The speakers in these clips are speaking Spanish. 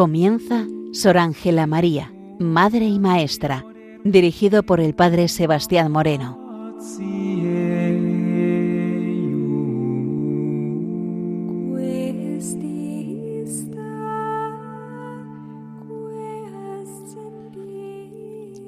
Comienza Sor Ángela María, Madre y Maestra, dirigido por el Padre Sebastián Moreno.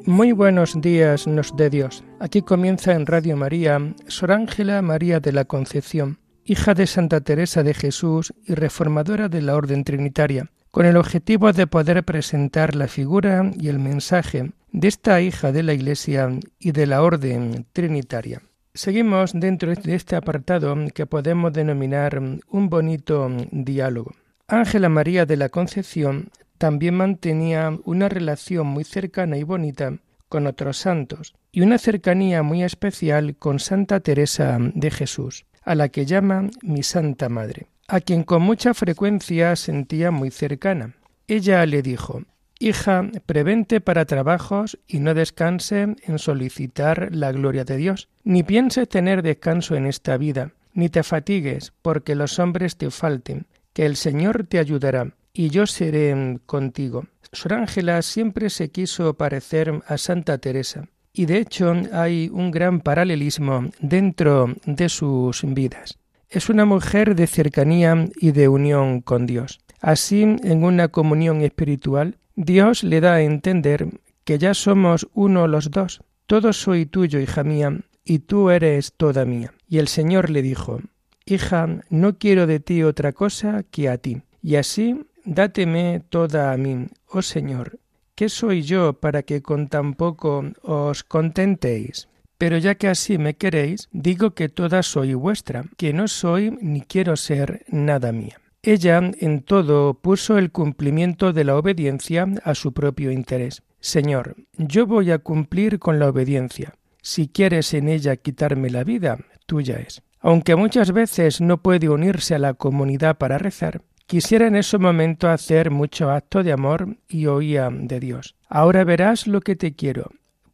Muy buenos días nos de Dios. Aquí comienza en Radio María Sor Ángela María de la Concepción, hija de Santa Teresa de Jesús y reformadora de la Orden Trinitaria, con el objetivo de poder presentar la figura y el mensaje de esta hija de la Iglesia y de la Orden Trinitaria. Seguimos dentro de este apartado que podemos denominar un bonito diálogo. Ángela María de la Concepción también mantenía una relación muy cercana y bonita con otros santos y una cercanía muy especial con Santa Teresa de Jesús, a la que llama mi Santa Madre, a quien con mucha frecuencia sentía muy cercana. Ella le dijo, Hija, prevente para trabajos y no descanse en solicitar la gloria de Dios, ni pienses tener descanso en esta vida, ni te fatigues porque los hombres te falten, que el Señor te ayudará y yo seré contigo. Sor Ángela siempre se quiso parecer a Santa Teresa, y de hecho hay un gran paralelismo dentro de sus vidas. Es una mujer de cercanía y de unión con Dios. Así, en una comunión espiritual, Dios le da a entender que ya somos uno los dos. Todo soy tuyo, hija mía, y tú eres toda mía. Y el Señor le dijo, Hija, no quiero de ti otra cosa que a ti. Y así Dáteme toda a mí, oh Señor. ¿Qué soy yo para que con tan poco os contentéis? Pero ya que así me queréis, digo que toda soy vuestra, que no soy ni quiero ser nada mía. Ella en todo puso el cumplimiento de la obediencia a su propio interés. Señor, yo voy a cumplir con la obediencia. Si quieres en ella quitarme la vida, tuya es. Aunque muchas veces no puede unirse a la comunidad para rezar, Quisiera en ese momento hacer mucho acto de amor y oía de Dios. Ahora verás lo que te quiero,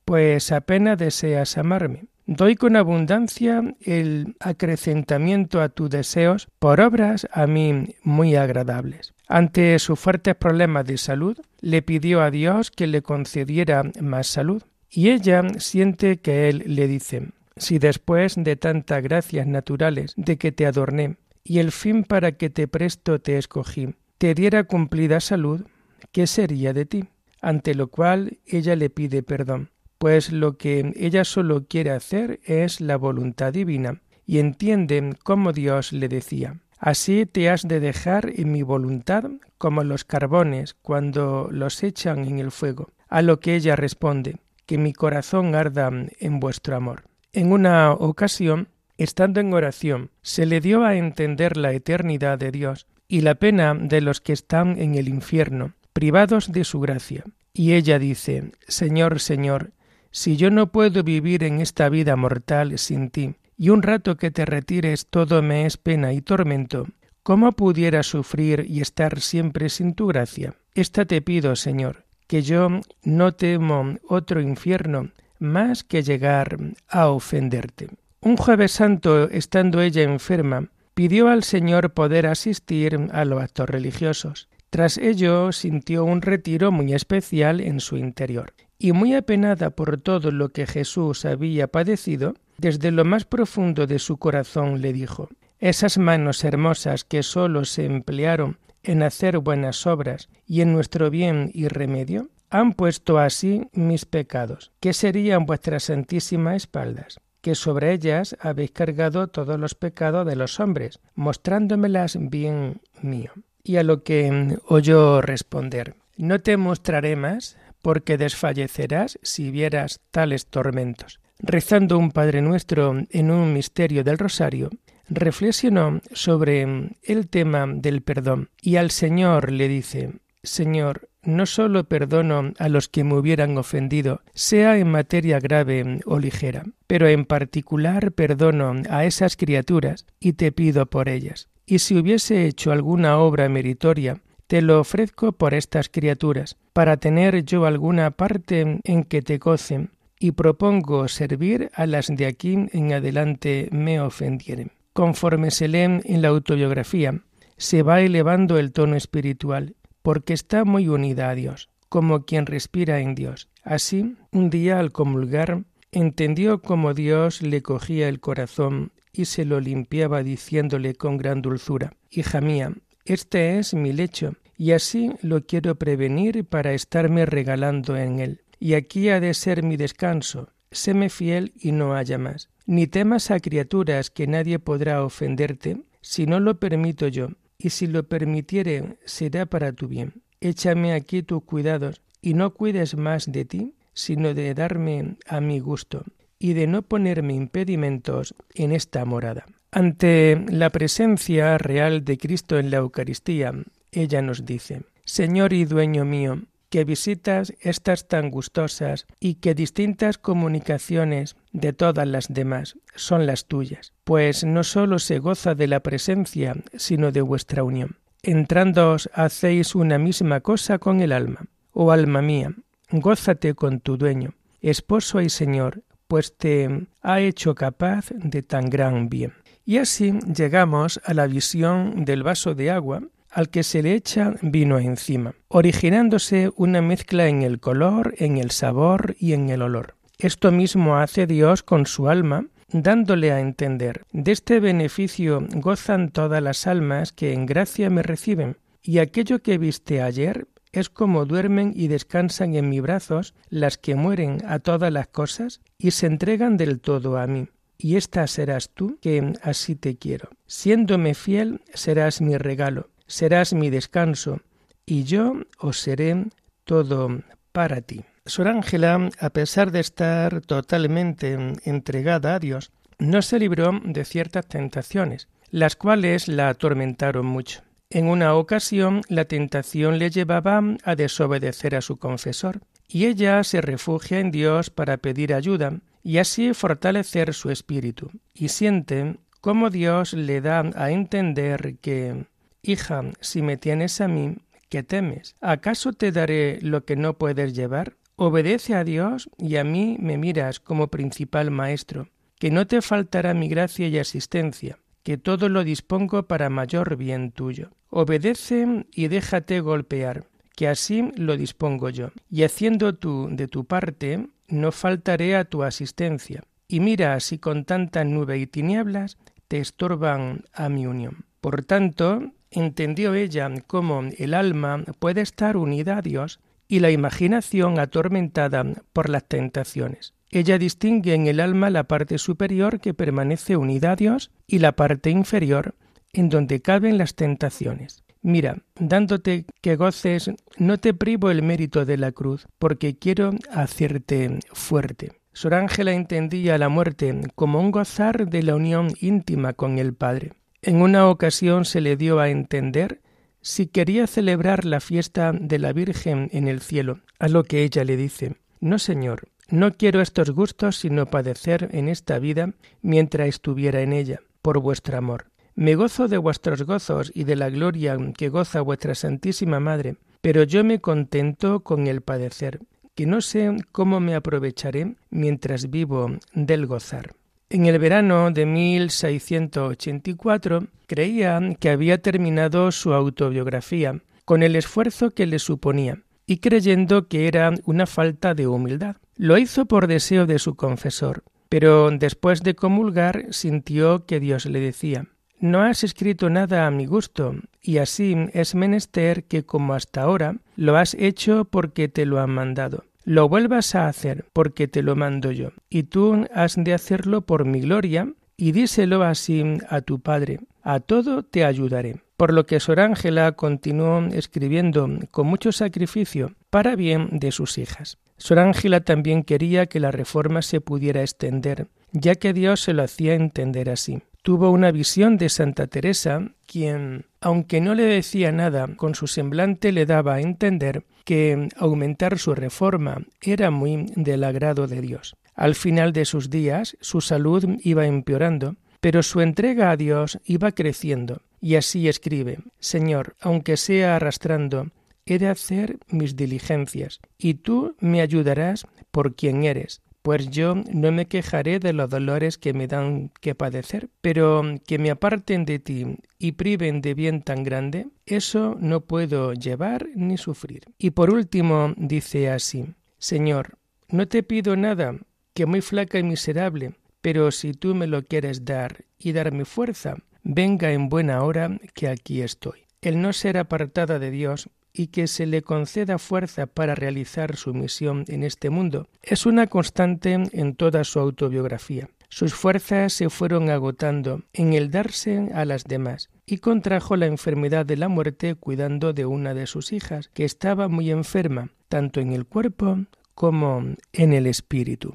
pues apenas deseas amarme. Doy con abundancia el acrecentamiento a tus deseos por obras a mí muy agradables. Ante sus fuertes problemas de salud, le pidió a Dios que le concediera más salud. Y ella siente que él le dice, si después de tantas gracias naturales de que te adorné, y el fin para que te presto te escogí, te diera cumplida salud, ¿qué sería de ti? Ante lo cual ella le pide perdón, pues lo que ella solo quiere hacer es la voluntad divina, y entiende como Dios le decía, Así te has de dejar en mi voluntad como los carbones cuando los echan en el fuego. A lo que ella responde, que mi corazón arda en vuestro amor. En una ocasión Estando en oración, se le dio a entender la eternidad de Dios y la pena de los que están en el infierno, privados de su gracia. Y ella dice, Señor, Señor, si yo no puedo vivir en esta vida mortal sin ti, y un rato que te retires todo me es pena y tormento, ¿cómo pudiera sufrir y estar siempre sin tu gracia? Esta te pido, Señor, que yo no temo otro infierno más que llegar a ofenderte. Un jueves santo, estando ella enferma, pidió al Señor poder asistir a los actos religiosos. Tras ello sintió un retiro muy especial en su interior, y muy apenada por todo lo que Jesús había padecido, desde lo más profundo de su corazón le dijo Esas manos hermosas que sólo se emplearon en hacer buenas obras y en nuestro bien y remedio, han puesto así mis pecados, que serían vuestras santísimas espaldas que sobre ellas habéis cargado todos los pecados de los hombres, mostrándomelas bien mío. Y a lo que oyó responder, no te mostraré más, porque desfallecerás si vieras tales tormentos. Rezando un Padre Nuestro en un misterio del Rosario, reflexionó sobre el tema del perdón y al Señor le dice, Señor, no solo perdono a los que me hubieran ofendido, sea en materia grave o ligera, pero en particular perdono a esas criaturas y te pido por ellas. Y si hubiese hecho alguna obra meritoria, te lo ofrezco por estas criaturas, para tener yo alguna parte en que te gocen, y propongo servir a las de aquí en adelante me ofendieren. Conforme se lee en la autobiografía, se va elevando el tono espiritual, porque está muy unida a Dios, como quien respira en Dios. Así, un día al comulgar, entendió cómo Dios le cogía el corazón y se lo limpiaba diciéndole con gran dulzura, Hija mía, este es mi lecho, y así lo quiero prevenir para estarme regalando en él. Y aquí ha de ser mi descanso. Séme fiel y no haya más. Ni temas a criaturas que nadie podrá ofenderte, si no lo permito yo, y si lo permitiere será para tu bien. Échame aquí tus cuidados, y no cuides más de ti, sino de darme a mi gusto, y de no ponerme impedimentos en esta morada. Ante la presencia real de Cristo en la Eucaristía, ella nos dice, Señor y dueño mío, que visitas estas tan gustosas y que distintas comunicaciones de todas las demás son las tuyas, pues no sólo se goza de la presencia, sino de vuestra unión. Entrándoos hacéis una misma cosa con el alma. Oh alma mía, gózate con tu dueño, esposo y señor, pues te ha hecho capaz de tan gran bien. Y así llegamos a la visión del vaso de agua al que se le echa vino encima, originándose una mezcla en el color, en el sabor y en el olor. Esto mismo hace Dios con su alma, dándole a entender, de este beneficio gozan todas las almas que en gracia me reciben, y aquello que viste ayer es como duermen y descansan en mis brazos las que mueren a todas las cosas y se entregan del todo a mí y esta serás tú, que así te quiero. Siéndome fiel, serás mi regalo, serás mi descanso, y yo os seré todo para ti. Sor Ángela, a pesar de estar totalmente entregada a Dios, no se libró de ciertas tentaciones, las cuales la atormentaron mucho. En una ocasión la tentación le llevaba a desobedecer a su confesor, y ella se refugia en Dios para pedir ayuda, y así fortalecer su espíritu, y siente cómo Dios le da a entender que, hija, si me tienes a mí, ¿qué temes? ¿Acaso te daré lo que no puedes llevar? Obedece a Dios y a mí me miras como principal maestro, que no te faltará mi gracia y asistencia, que todo lo dispongo para mayor bien tuyo. Obedece y déjate golpear, que así lo dispongo yo. Y haciendo tú de tu parte, no faltaré a tu asistencia. Y mira si con tanta nube y tinieblas te estorban a mi unión. Por tanto, entendió ella cómo el alma puede estar unida a Dios y la imaginación atormentada por las tentaciones. Ella distingue en el alma la parte superior que permanece unida a Dios y la parte inferior en donde caben las tentaciones. Mira, dándote que goces, no te privo el mérito de la cruz, porque quiero hacerte fuerte. Sor Ángela entendía la muerte como un gozar de la unión íntima con el Padre. En una ocasión se le dio a entender si quería celebrar la fiesta de la Virgen en el cielo, a lo que ella le dice No, Señor, no quiero estos gustos sino padecer en esta vida mientras estuviera en ella, por vuestro amor. Me gozo de vuestros gozos y de la gloria que goza vuestra Santísima Madre, pero yo me contento con el padecer, que no sé cómo me aprovecharé mientras vivo del gozar. En el verano de 1684 creía que había terminado su autobiografía, con el esfuerzo que le suponía, y creyendo que era una falta de humildad. Lo hizo por deseo de su confesor, pero después de comulgar sintió que Dios le decía no has escrito nada a mi gusto, y así es menester que como hasta ahora lo has hecho porque te lo han mandado. Lo vuelvas a hacer porque te lo mando yo, y tú has de hacerlo por mi gloria, y díselo así a tu padre. A todo te ayudaré. Por lo que Sor Ángela continuó escribiendo con mucho sacrificio para bien de sus hijas. Sor Ángela también quería que la reforma se pudiera extender, ya que Dios se lo hacía entender así tuvo una visión de Santa Teresa, quien, aunque no le decía nada, con su semblante le daba a entender que aumentar su reforma era muy del agrado de Dios. Al final de sus días su salud iba empeorando, pero su entrega a Dios iba creciendo, y así escribe Señor, aunque sea arrastrando, he de hacer mis diligencias, y tú me ayudarás por quien eres, pues yo no me quejaré de los dolores que me dan que padecer, pero que me aparten de ti y priven de bien tan grande, eso no puedo llevar ni sufrir. Y por último dice así, Señor, no te pido nada, que muy flaca y miserable, pero si tú me lo quieres dar y darme fuerza, venga en buena hora que aquí estoy. El no ser apartada de Dios y que se le conceda fuerza para realizar su misión en este mundo es una constante en toda su autobiografía. Sus fuerzas se fueron agotando en el darse a las demás y contrajo la enfermedad de la muerte cuidando de una de sus hijas, que estaba muy enferma, tanto en el cuerpo como en el espíritu.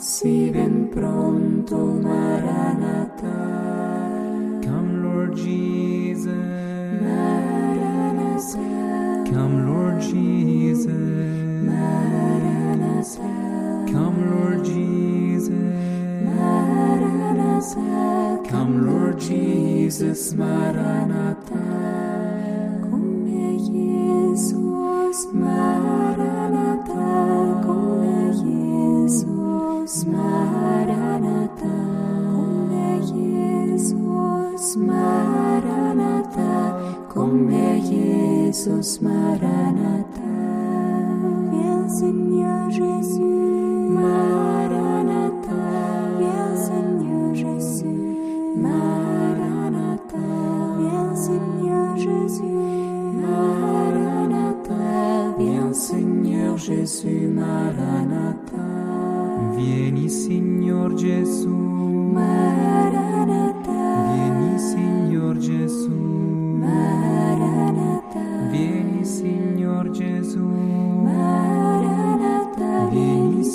si ven pronto, Maranatha. Come Lord Jesus, Maranatha, come Lord Jesus, Maranatha, come Lord Jesus, Maranatha, come Lord Jesus, Maranatha.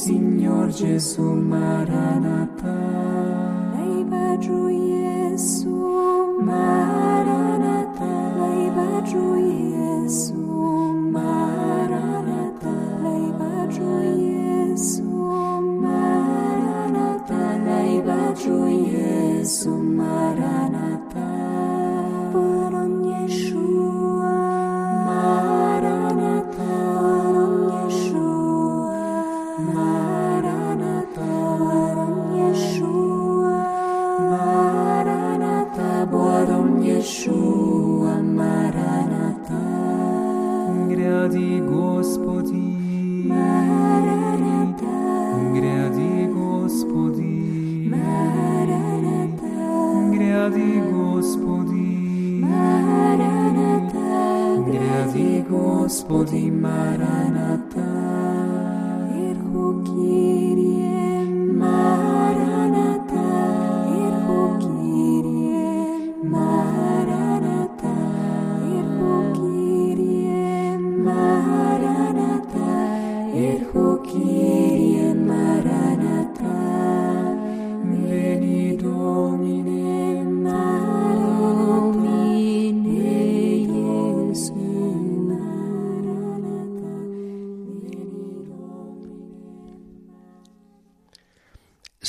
Signor Gesù Maranatha. Laiba Giu Gesù Maranatha. Laiba Giu Gesù Maranatha. Laiba Giu Gesù Maranatha. Laiba Giu Iesu Irhu Kyrie,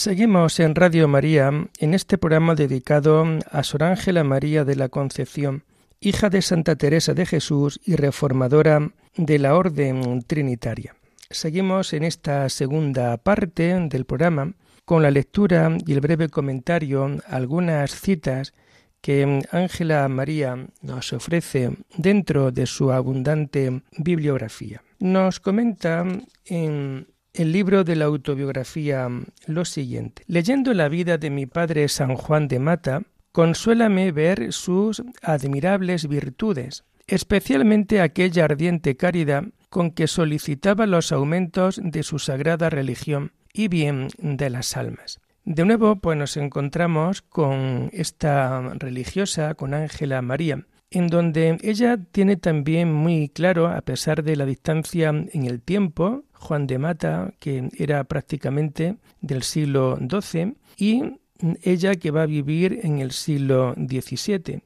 Seguimos en Radio María en este programa dedicado a Sor Ángela María de la Concepción, hija de Santa Teresa de Jesús y reformadora de la Orden Trinitaria. Seguimos en esta segunda parte del programa con la lectura y el breve comentario algunas citas que Ángela María nos ofrece dentro de su abundante bibliografía. Nos comenta en el libro de la autobiografía lo siguiente. Leyendo la vida de mi padre San Juan de Mata, consuélame ver sus admirables virtudes, especialmente aquella ardiente caridad con que solicitaba los aumentos de su sagrada religión y bien de las almas. De nuevo, pues nos encontramos con esta religiosa, con Ángela María, en donde ella tiene también muy claro, a pesar de la distancia en el tiempo, Juan de Mata, que era prácticamente del siglo XII, y ella que va a vivir en el siglo XVII.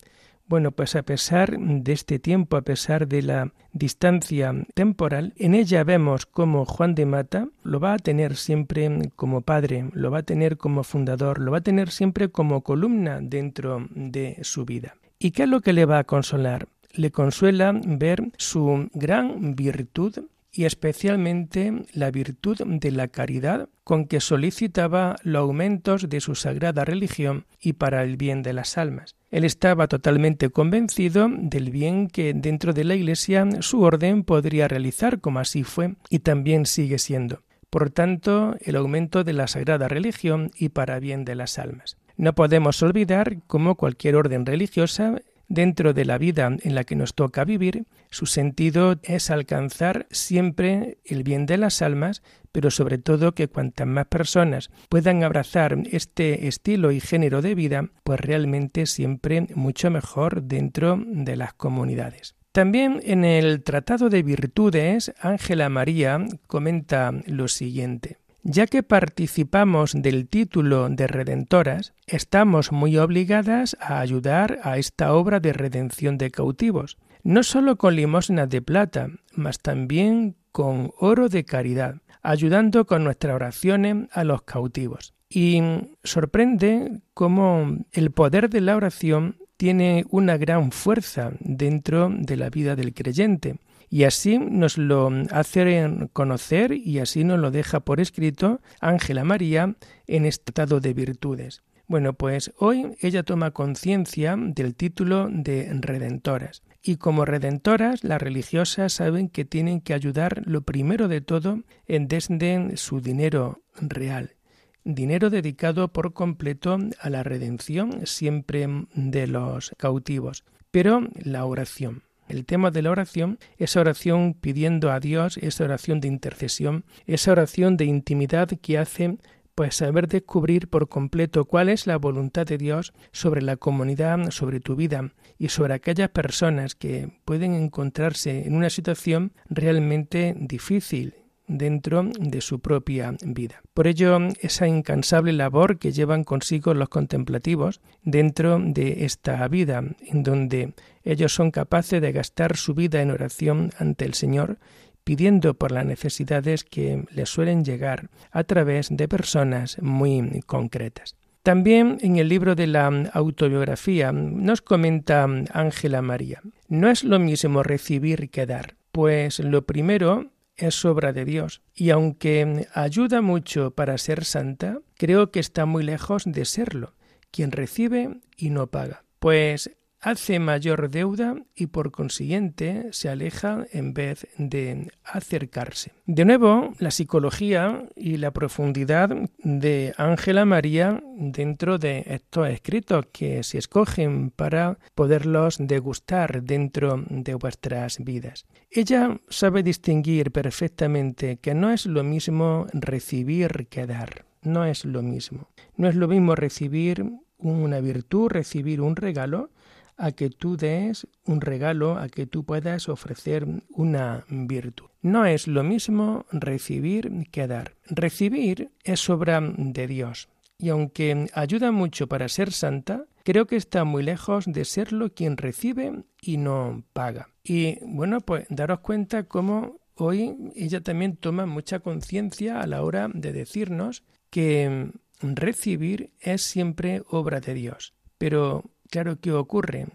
Bueno, pues a pesar de este tiempo, a pesar de la distancia temporal, en ella vemos cómo Juan de Mata lo va a tener siempre como padre, lo va a tener como fundador, lo va a tener siempre como columna dentro de su vida. ¿Y qué es lo que le va a consolar? Le consuela ver su gran virtud y especialmente la virtud de la caridad con que solicitaba los aumentos de su sagrada religión y para el bien de las almas. Él estaba totalmente convencido del bien que dentro de la Iglesia su orden podría realizar, como así fue, y también sigue siendo. Por tanto, el aumento de la sagrada religión y para bien de las almas. No podemos olvidar cómo cualquier orden religiosa dentro de la vida en la que nos toca vivir, su sentido es alcanzar siempre el bien de las almas, pero sobre todo que cuantas más personas puedan abrazar este estilo y género de vida, pues realmente siempre mucho mejor dentro de las comunidades. También en el Tratado de Virtudes, Ángela María comenta lo siguiente. Ya que participamos del título de redentoras, estamos muy obligadas a ayudar a esta obra de redención de cautivos, no sólo con limosnas de plata, mas también con oro de caridad, ayudando con nuestras oraciones a los cautivos. Y sorprende cómo el poder de la oración tiene una gran fuerza dentro de la vida del creyente, y así nos lo hace conocer y así nos lo deja por escrito Ángela María en estado de virtudes. Bueno, pues hoy ella toma conciencia del título de redentoras. Y como redentoras, las religiosas saben que tienen que ayudar lo primero de todo en desde su dinero real, dinero dedicado por completo a la redención siempre de los cautivos, pero la oración. El tema de la oración, esa oración pidiendo a Dios, esa oración de intercesión, esa oración de intimidad que hace pues saber descubrir por completo cuál es la voluntad de Dios sobre la comunidad, sobre tu vida y sobre aquellas personas que pueden encontrarse en una situación realmente difícil dentro de su propia vida. Por ello, esa incansable labor que llevan consigo los contemplativos dentro de esta vida, en donde ellos son capaces de gastar su vida en oración ante el Señor, pidiendo por las necesidades que les suelen llegar a través de personas muy concretas. También en el libro de la autobiografía nos comenta Ángela María, no es lo mismo recibir que dar, pues lo primero es obra de Dios, y aunque ayuda mucho para ser santa, creo que está muy lejos de serlo, quien recibe y no paga, pues hace mayor deuda y por consiguiente se aleja en vez de acercarse. De nuevo, la psicología y la profundidad de Ángela María dentro de estos escritos que se escogen para poderlos degustar dentro de vuestras vidas. Ella sabe distinguir perfectamente que no es lo mismo recibir que dar. No es lo mismo. No es lo mismo recibir una virtud, recibir un regalo, a que tú des un regalo, a que tú puedas ofrecer una virtud. No es lo mismo recibir que dar. Recibir es obra de Dios. Y aunque ayuda mucho para ser santa, creo que está muy lejos de serlo quien recibe y no paga. Y bueno, pues daros cuenta cómo hoy ella también toma mucha conciencia a la hora de decirnos que recibir es siempre obra de Dios. Pero Claro, ¿qué ocurre?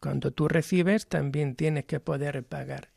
Cuando tú recibes también tienes que poder pagar.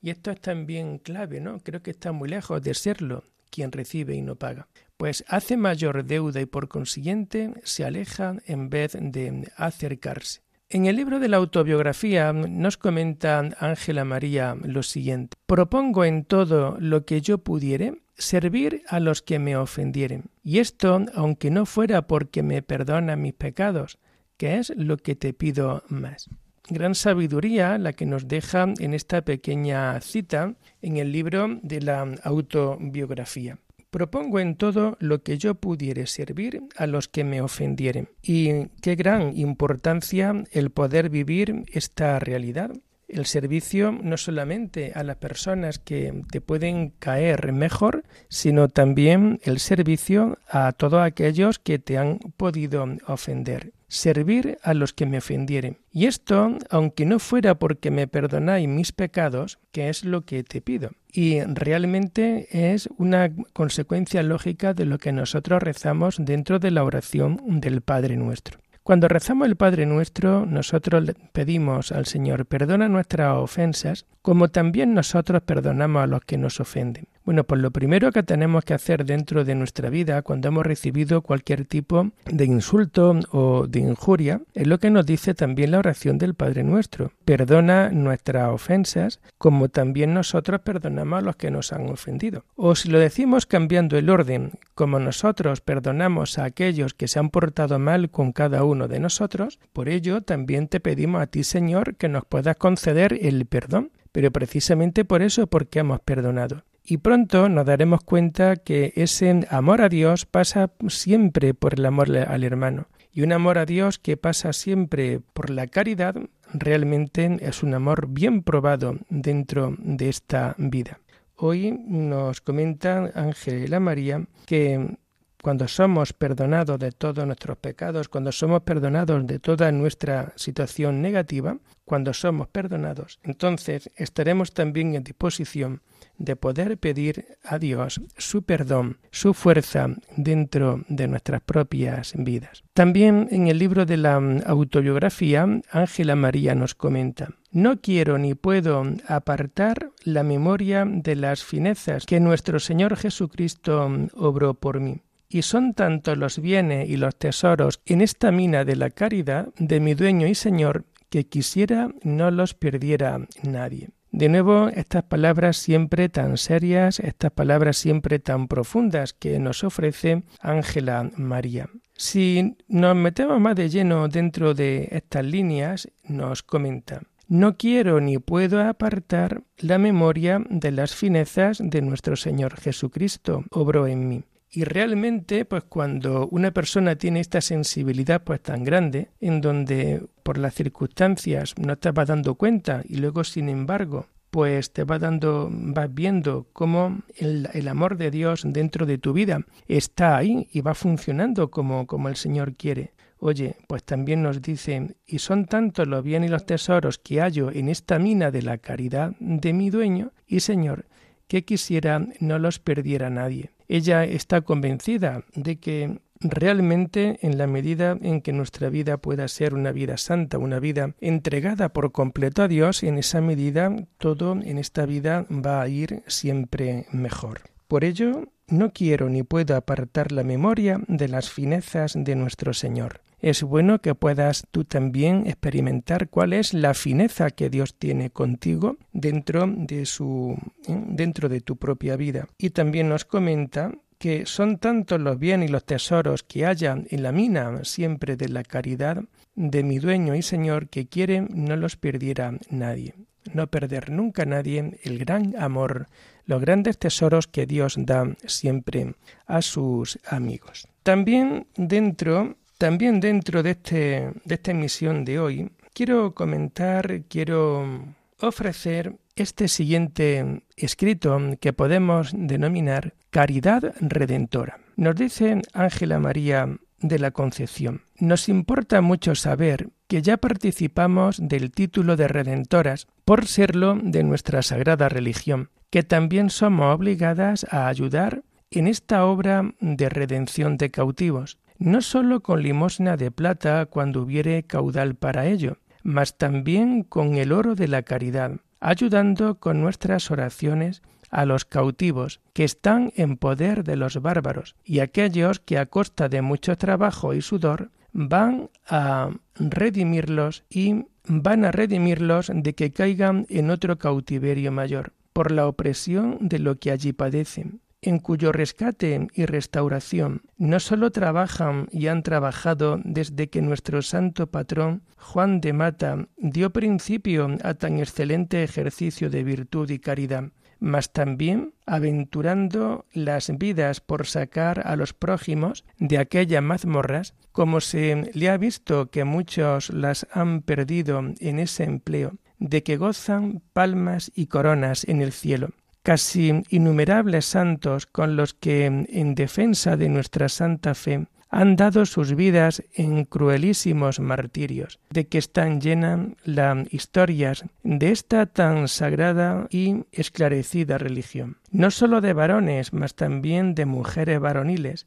Y esto es también clave, ¿no? Creo que está muy lejos de serlo quien recibe y no paga. Pues hace mayor deuda y por consiguiente se aleja en vez de acercarse. En el libro de la autobiografía nos comenta Ángela María lo siguiente. Propongo en todo lo que yo pudiere servir a los que me ofendieren. Y esto, aunque no fuera porque me perdona mis pecados, ¿Qué es lo que te pido más? Gran sabiduría la que nos deja en esta pequeña cita en el libro de la autobiografía. Propongo en todo lo que yo pudiere servir a los que me ofendieren. Y qué gran importancia el poder vivir esta realidad. El servicio no solamente a las personas que te pueden caer mejor, sino también el servicio a todos aquellos que te han podido ofender servir a los que me ofendieren. Y esto, aunque no fuera porque me perdonáis mis pecados, que es lo que te pido. Y realmente es una consecuencia lógica de lo que nosotros rezamos dentro de la oración del Padre nuestro. Cuando rezamos el Padre nuestro, nosotros pedimos al Señor, perdona nuestras ofensas, como también nosotros perdonamos a los que nos ofenden. Bueno, pues lo primero que tenemos que hacer dentro de nuestra vida cuando hemos recibido cualquier tipo de insulto o de injuria es lo que nos dice también la oración del Padre Nuestro. Perdona nuestras ofensas como también nosotros perdonamos a los que nos han ofendido. O si lo decimos cambiando el orden, como nosotros perdonamos a aquellos que se han portado mal con cada uno de nosotros, por ello también te pedimos a ti, Señor, que nos puedas conceder el perdón pero precisamente por eso porque hemos perdonado. Y pronto nos daremos cuenta que ese amor a Dios pasa siempre por el amor al hermano. Y un amor a Dios que pasa siempre por la caridad realmente es un amor bien probado dentro de esta vida. Hoy nos comenta Ángela María que cuando somos perdonados de todos nuestros pecados, cuando somos perdonados de toda nuestra situación negativa, cuando somos perdonados, entonces estaremos también en disposición de poder pedir a Dios su perdón, su fuerza dentro de nuestras propias vidas. También en el libro de la autobiografía, Ángela María nos comenta, no quiero ni puedo apartar la memoria de las finezas que nuestro Señor Jesucristo obró por mí. Y son tantos los bienes y los tesoros en esta mina de la caridad de mi dueño y Señor que quisiera no los perdiera nadie. De nuevo, estas palabras siempre tan serias, estas palabras siempre tan profundas que nos ofrece Ángela María. Si nos metemos más de lleno dentro de estas líneas, nos comenta, no quiero ni puedo apartar la memoria de las finezas de nuestro Señor Jesucristo, obró en mí. Y realmente, pues cuando una persona tiene esta sensibilidad pues tan grande, en donde por las circunstancias no te vas dando cuenta y luego sin embargo pues te va dando, vas viendo cómo el, el, amor de Dios dentro de tu vida está ahí y va funcionando como, como el Señor quiere. Oye, pues también nos dice, y son tantos los bienes y los tesoros que hallo en esta mina de la caridad de mi dueño, y Señor, que quisiera no los perdiera nadie. Ella está convencida de que realmente en la medida en que nuestra vida pueda ser una vida santa, una vida entregada por completo a Dios, en esa medida todo en esta vida va a ir siempre mejor. Por ello, no quiero ni puedo apartar la memoria de las finezas de nuestro Señor. Es bueno que puedas tú también experimentar cuál es la fineza que Dios tiene contigo dentro de su ¿eh? dentro de tu propia vida. Y también nos comenta que son tantos los bienes y los tesoros que haya en la mina siempre de la caridad de mi dueño y Señor que quiere no los perdiera nadie. No perder nunca nadie el gran amor, los grandes tesoros que Dios da siempre a sus amigos. También dentro también dentro de, este, de esta emisión de hoy, quiero comentar, quiero ofrecer este siguiente escrito que podemos denominar Caridad Redentora. Nos dice Ángela María de la Concepción, nos importa mucho saber que ya participamos del título de redentoras por serlo de nuestra sagrada religión, que también somos obligadas a ayudar en esta obra de redención de cautivos, no sólo con limosna de plata cuando hubiere caudal para ello, mas también con el oro de la caridad, ayudando con nuestras oraciones a los cautivos que están en poder de los bárbaros y aquellos que a costa de mucho trabajo y sudor van a redimirlos y van a redimirlos de que caigan en otro cautiverio mayor por la opresión de lo que allí padecen en cuyo rescate y restauración no sólo trabajan y han trabajado desde que nuestro santo patrón Juan de Mata dio principio a tan excelente ejercicio de virtud y caridad, mas también aventurando las vidas por sacar a los prójimos de aquellas mazmorras, como se le ha visto que muchos las han perdido en ese empleo, de que gozan palmas y coronas en el cielo. Casi innumerables santos con los que, en defensa de nuestra santa fe, han dado sus vidas en cruelísimos martirios, de que están llenas las historias de esta tan sagrada y esclarecida religión, no sólo de varones, mas también de mujeres varoniles,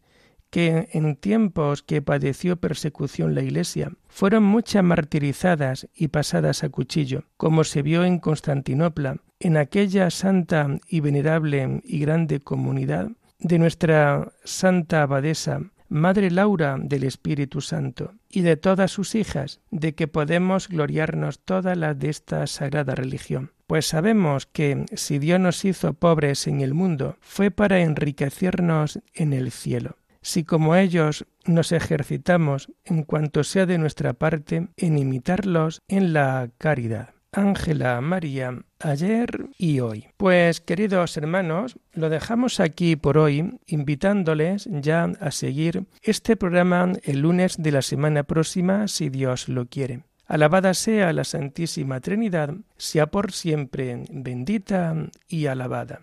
que en tiempos que padeció persecución la Iglesia, fueron muchas martirizadas y pasadas a cuchillo, como se vio en Constantinopla, en aquella santa y venerable y grande comunidad de nuestra santa abadesa Madre Laura del Espíritu Santo, y de todas sus hijas, de que podemos gloriarnos todas las de esta sagrada religión. Pues sabemos que si Dios nos hizo pobres en el mundo, fue para enriquecernos en el cielo. Si como ellos nos ejercitamos en cuanto sea de nuestra parte en imitarlos en la caridad. Ángela María ayer y hoy. Pues queridos hermanos, lo dejamos aquí por hoy, invitándoles ya a seguir este programa el lunes de la semana próxima, si Dios lo quiere. Alabada sea la Santísima Trinidad, sea por siempre bendita y alabada.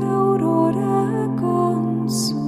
aurora consurgens,